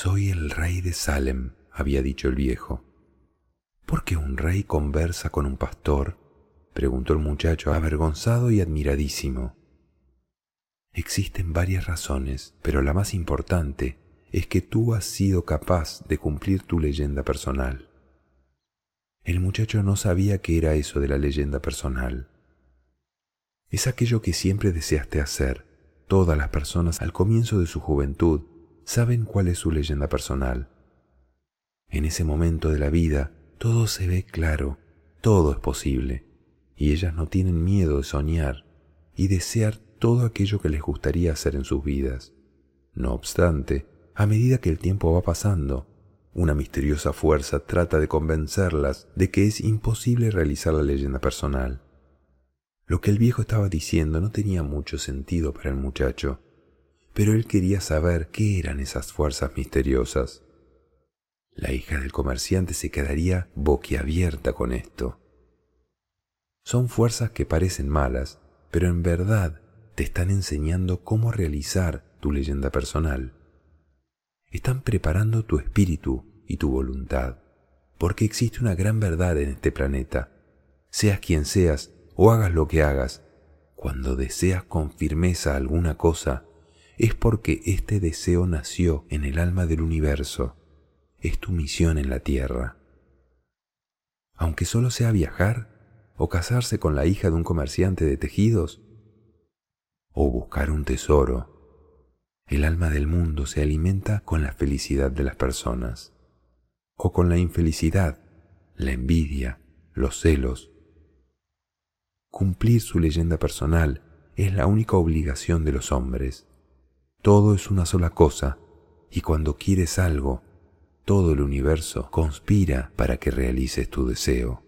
Soy el rey de Salem, había dicho el viejo. ¿Por qué un rey conversa con un pastor? preguntó el muchacho, avergonzado y admiradísimo. Existen varias razones, pero la más importante es que tú has sido capaz de cumplir tu leyenda personal. El muchacho no sabía qué era eso de la leyenda personal. Es aquello que siempre deseaste hacer. Todas las personas al comienzo de su juventud saben cuál es su leyenda personal. En ese momento de la vida todo se ve claro, todo es posible, y ellas no tienen miedo de soñar y desear todo aquello que les gustaría hacer en sus vidas. No obstante, a medida que el tiempo va pasando, una misteriosa fuerza trata de convencerlas de que es imposible realizar la leyenda personal. Lo que el viejo estaba diciendo no tenía mucho sentido para el muchacho, pero él quería saber qué eran esas fuerzas misteriosas. La hija del comerciante se quedaría boquiabierta con esto. Son fuerzas que parecen malas, pero en verdad te están enseñando cómo realizar tu leyenda personal. Están preparando tu espíritu y tu voluntad, porque existe una gran verdad en este planeta. Seas quien seas o hagas lo que hagas, cuando deseas con firmeza alguna cosa, es porque este deseo nació en el alma del universo. Es tu misión en la tierra. Aunque solo sea viajar, o casarse con la hija de un comerciante de tejidos, o buscar un tesoro, el alma del mundo se alimenta con la felicidad de las personas, o con la infelicidad, la envidia, los celos. Cumplir su leyenda personal es la única obligación de los hombres. Todo es una sola cosa, y cuando quieres algo, todo el universo conspira para que realices tu deseo.